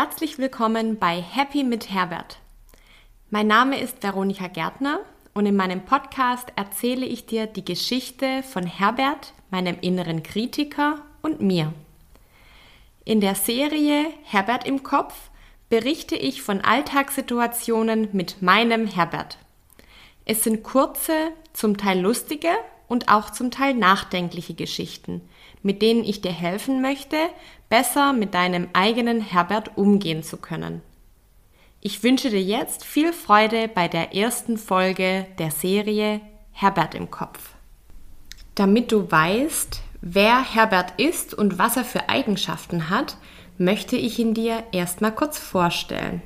herzlich willkommen bei Happy mit Herbert. Mein Name ist Veronika Gärtner und in meinem Podcast erzähle ich dir die Geschichte von Herbert, meinem inneren Kritiker und mir. In der Serie Herbert im Kopf berichte ich von Alltagssituationen mit meinem Herbert. Es sind kurze, zum Teil lustige und auch zum Teil nachdenkliche Geschichten, mit denen ich dir helfen möchte, besser mit deinem eigenen Herbert umgehen zu können. Ich wünsche dir jetzt viel Freude bei der ersten Folge der Serie Herbert im Kopf. Damit du weißt, wer Herbert ist und was er für Eigenschaften hat, möchte ich ihn dir erstmal kurz vorstellen.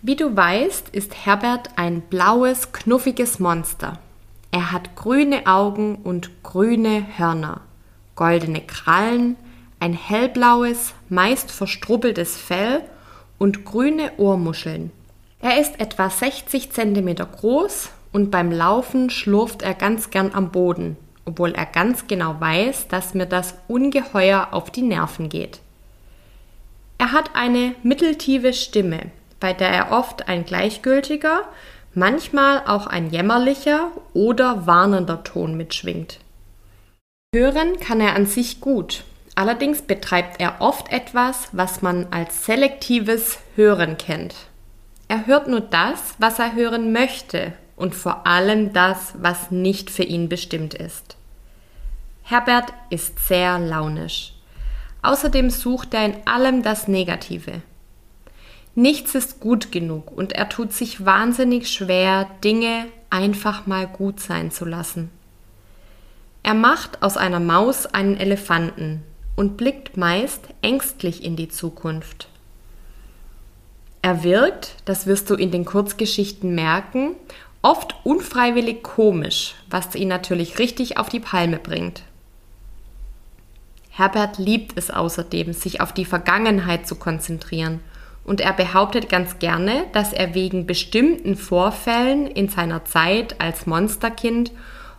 Wie du weißt, ist Herbert ein blaues, knuffiges Monster. Er hat grüne Augen und grüne Hörner, goldene Krallen, ein hellblaues, meist verstrubbeltes Fell und grüne Ohrmuscheln. Er ist etwa 60 cm groß und beim Laufen schlurft er ganz gern am Boden, obwohl er ganz genau weiß, dass mir das ungeheuer auf die Nerven geht. Er hat eine mitteltiefe Stimme, bei der er oft ein gleichgültiger, manchmal auch ein jämmerlicher oder warnender Ton mitschwingt. Hören kann er an sich gut, allerdings betreibt er oft etwas, was man als selektives Hören kennt. Er hört nur das, was er hören möchte und vor allem das, was nicht für ihn bestimmt ist. Herbert ist sehr launisch. Außerdem sucht er in allem das Negative. Nichts ist gut genug und er tut sich wahnsinnig schwer, Dinge einfach mal gut sein zu lassen. Er macht aus einer Maus einen Elefanten und blickt meist ängstlich in die Zukunft. Er wirkt, das wirst du in den Kurzgeschichten merken, oft unfreiwillig komisch, was ihn natürlich richtig auf die Palme bringt. Herbert liebt es außerdem, sich auf die Vergangenheit zu konzentrieren und er behauptet ganz gerne, dass er wegen bestimmten Vorfällen in seiner Zeit als Monsterkind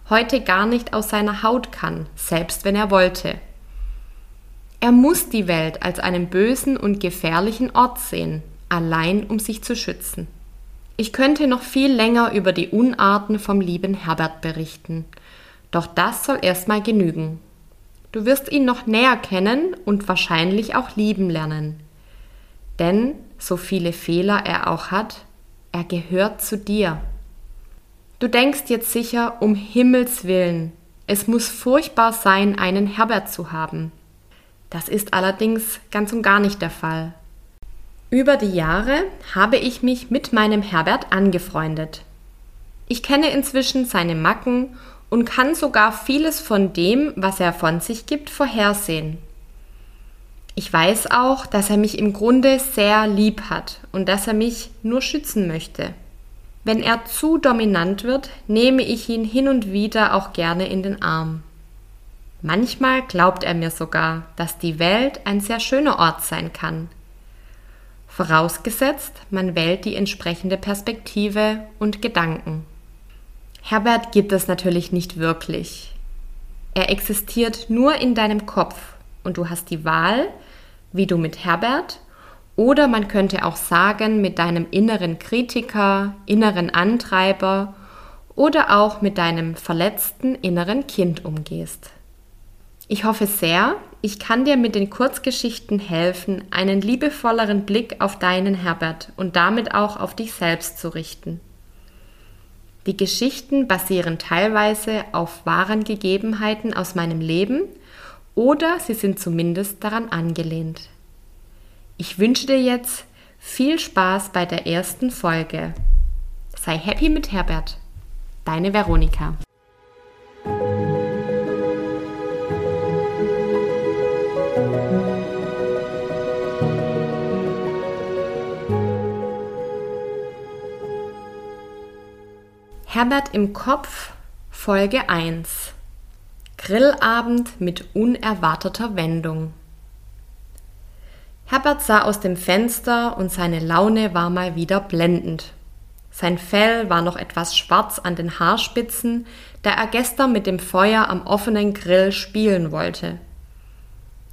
heute gar nicht aus seiner Haut kann, selbst wenn er wollte. Er muss die Welt als einen bösen und gefährlichen Ort sehen, allein um sich zu schützen. Ich könnte noch viel länger über die Unarten vom lieben Herbert berichten, doch das soll erstmal genügen. Du wirst ihn noch näher kennen und wahrscheinlich auch lieben lernen. Denn, so viele Fehler er auch hat, er gehört zu dir. Du denkst jetzt sicher, um Himmels willen, es muss furchtbar sein, einen Herbert zu haben. Das ist allerdings ganz und gar nicht der Fall. Über die Jahre habe ich mich mit meinem Herbert angefreundet. Ich kenne inzwischen seine Macken und kann sogar vieles von dem, was er von sich gibt, vorhersehen. Ich weiß auch, dass er mich im Grunde sehr lieb hat und dass er mich nur schützen möchte. Wenn er zu dominant wird, nehme ich ihn hin und wieder auch gerne in den Arm. Manchmal glaubt er mir sogar, dass die Welt ein sehr schöner Ort sein kann. Vorausgesetzt, man wählt die entsprechende Perspektive und Gedanken. Herbert gibt es natürlich nicht wirklich. Er existiert nur in deinem Kopf und du hast die Wahl, wie du mit Herbert oder man könnte auch sagen mit deinem inneren Kritiker, inneren Antreiber oder auch mit deinem verletzten inneren Kind umgehst. Ich hoffe sehr, ich kann dir mit den Kurzgeschichten helfen, einen liebevolleren Blick auf deinen Herbert und damit auch auf dich selbst zu richten. Die Geschichten basieren teilweise auf wahren Gegebenheiten aus meinem Leben oder sie sind zumindest daran angelehnt. Ich wünsche dir jetzt viel Spaß bei der ersten Folge. Sei happy mit Herbert. Deine Veronika. Herbert im Kopf Folge 1 Grillabend mit unerwarteter Wendung. Herbert sah aus dem Fenster und seine Laune war mal wieder blendend. Sein Fell war noch etwas schwarz an den Haarspitzen, da er gestern mit dem Feuer am offenen Grill spielen wollte.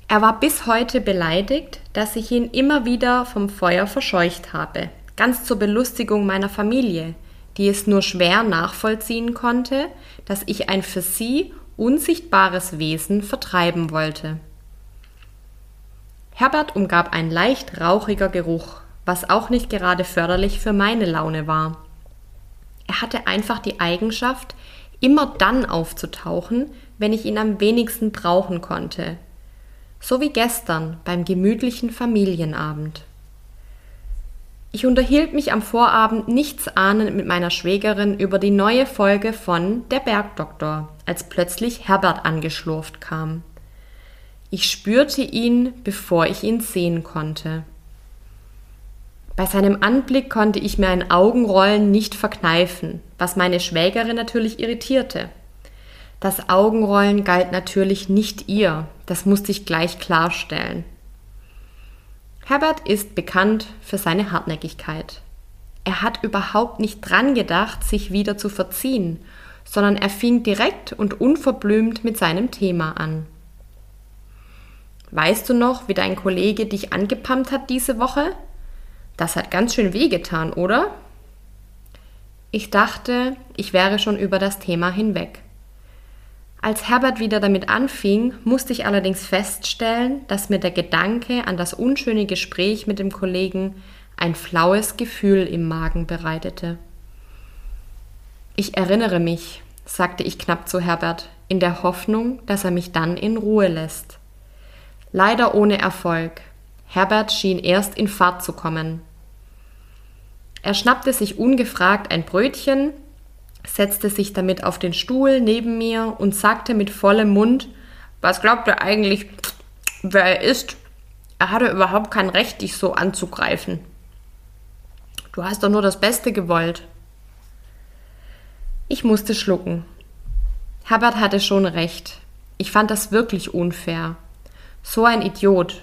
Er war bis heute beleidigt, dass ich ihn immer wieder vom Feuer verscheucht habe, ganz zur Belustigung meiner Familie, die es nur schwer nachvollziehen konnte, dass ich ein für sie unsichtbares Wesen vertreiben wollte. Herbert umgab ein leicht rauchiger Geruch, was auch nicht gerade förderlich für meine Laune war. Er hatte einfach die Eigenschaft, immer dann aufzutauchen, wenn ich ihn am wenigsten brauchen konnte. So wie gestern beim gemütlichen Familienabend. Ich unterhielt mich am Vorabend nichts ahnend mit meiner Schwägerin über die neue Folge von Der Bergdoktor, als plötzlich Herbert angeschlurft kam. Ich spürte ihn, bevor ich ihn sehen konnte. Bei seinem Anblick konnte ich mir ein Augenrollen nicht verkneifen, was meine Schwägerin natürlich irritierte. Das Augenrollen galt natürlich nicht ihr, das musste ich gleich klarstellen. Herbert ist bekannt für seine Hartnäckigkeit. Er hat überhaupt nicht dran gedacht, sich wieder zu verziehen, sondern er fing direkt und unverblümt mit seinem Thema an. Weißt du noch, wie dein Kollege dich angepammt hat diese Woche? Das hat ganz schön wehgetan, oder? Ich dachte, ich wäre schon über das Thema hinweg. Als Herbert wieder damit anfing, musste ich allerdings feststellen, dass mir der Gedanke an das unschöne Gespräch mit dem Kollegen ein flaues Gefühl im Magen bereitete. Ich erinnere mich, sagte ich knapp zu Herbert, in der Hoffnung, dass er mich dann in Ruhe lässt. Leider ohne Erfolg. Herbert schien erst in Fahrt zu kommen. Er schnappte sich ungefragt ein Brötchen, setzte sich damit auf den Stuhl neben mir und sagte mit vollem Mund, was glaubt er eigentlich, wer er ist? Er hatte überhaupt kein Recht, dich so anzugreifen. Du hast doch nur das Beste gewollt. Ich musste schlucken. Herbert hatte schon recht. Ich fand das wirklich unfair. So ein Idiot.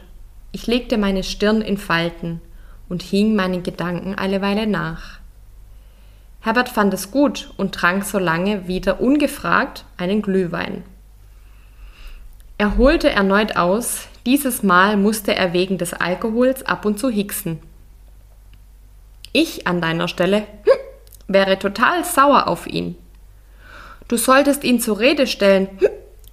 Ich legte meine Stirn in Falten und hing meinen Gedanken eine Weile nach. Herbert fand es gut und trank so lange wieder ungefragt einen Glühwein. Er holte erneut aus, dieses Mal musste er wegen des Alkohols ab und zu hicksen. Ich an deiner Stelle hm, wäre total sauer auf ihn. Du solltest ihn zur Rede stellen hm,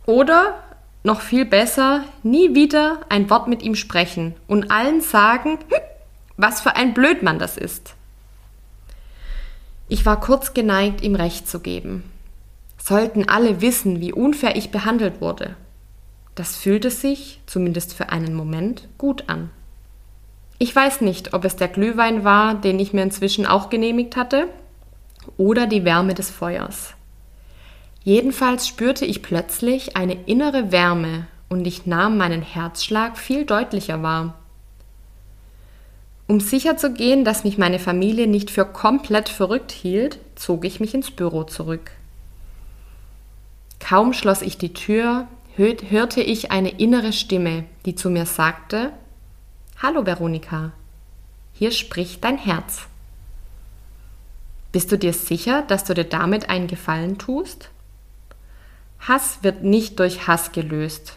oder noch viel besser, nie wieder ein Wort mit ihm sprechen und allen sagen, hm, was für ein Blödmann das ist. Ich war kurz geneigt, ihm recht zu geben. Sollten alle wissen, wie unfair ich behandelt wurde. Das fühlte sich, zumindest für einen Moment, gut an. Ich weiß nicht, ob es der Glühwein war, den ich mir inzwischen auch genehmigt hatte, oder die Wärme des Feuers. Jedenfalls spürte ich plötzlich eine innere Wärme und ich nahm meinen Herzschlag viel deutlicher wahr. Um sicher zu gehen, dass mich meine Familie nicht für komplett verrückt hielt, zog ich mich ins Büro zurück. Kaum schloss ich die Tür, hörte ich eine innere Stimme, die zu mir sagte, Hallo Veronika, hier spricht dein Herz. Bist du dir sicher, dass du dir damit einen Gefallen tust? Hass wird nicht durch Hass gelöst.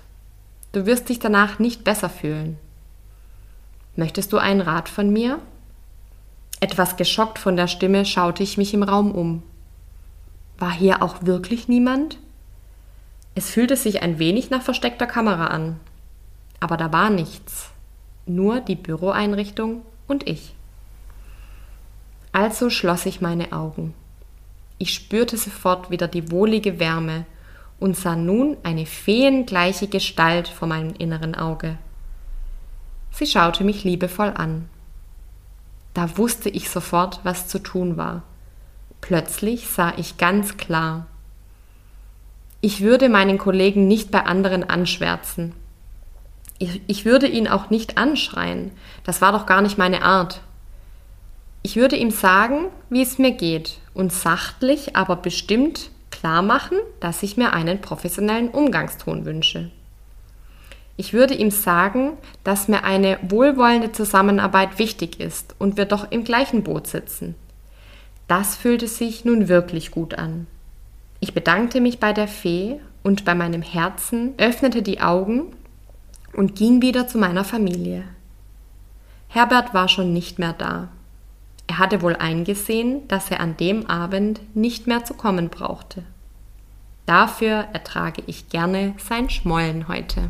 Du wirst dich danach nicht besser fühlen. Möchtest du einen Rat von mir? Etwas geschockt von der Stimme schaute ich mich im Raum um. War hier auch wirklich niemand? Es fühlte sich ein wenig nach versteckter Kamera an. Aber da war nichts. Nur die Büroeinrichtung und ich. Also schloss ich meine Augen. Ich spürte sofort wieder die wohlige Wärme und sah nun eine feengleiche Gestalt vor meinem inneren Auge. Sie schaute mich liebevoll an. Da wusste ich sofort, was zu tun war. Plötzlich sah ich ganz klar. Ich würde meinen Kollegen nicht bei anderen anschwärzen. Ich, ich, würde ihn auch nicht anschreien. Das war doch gar nicht meine Art. Ich würde ihm sagen, wie es mir geht und sachtlich, aber bestimmt klar machen, dass ich mir einen professionellen Umgangston wünsche. Ich würde ihm sagen, dass mir eine wohlwollende Zusammenarbeit wichtig ist und wir doch im gleichen Boot sitzen. Das fühlte sich nun wirklich gut an. Ich bedankte mich bei der Fee und bei meinem Herzen öffnete die Augen und ging wieder zu meiner Familie. Herbert war schon nicht mehr da. Er hatte wohl eingesehen, dass er an dem Abend nicht mehr zu kommen brauchte. Dafür ertrage ich gerne sein Schmollen heute.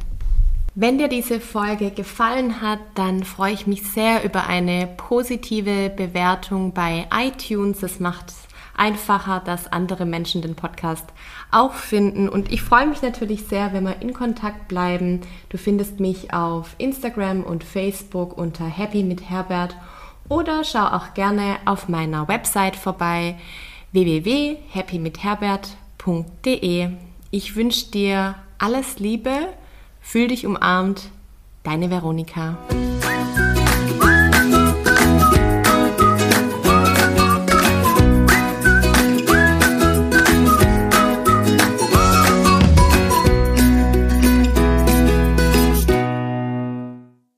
Wenn dir diese Folge gefallen hat, dann freue ich mich sehr über eine positive Bewertung bei iTunes. Es macht es einfacher, dass andere Menschen den Podcast auch finden. Und ich freue mich natürlich sehr, wenn wir in Kontakt bleiben. Du findest mich auf Instagram und Facebook unter Happy mit Herbert oder schau auch gerne auf meiner Website vorbei www.happymithherbert.de. Ich wünsche dir alles Liebe Fühl dich umarmt, deine Veronika.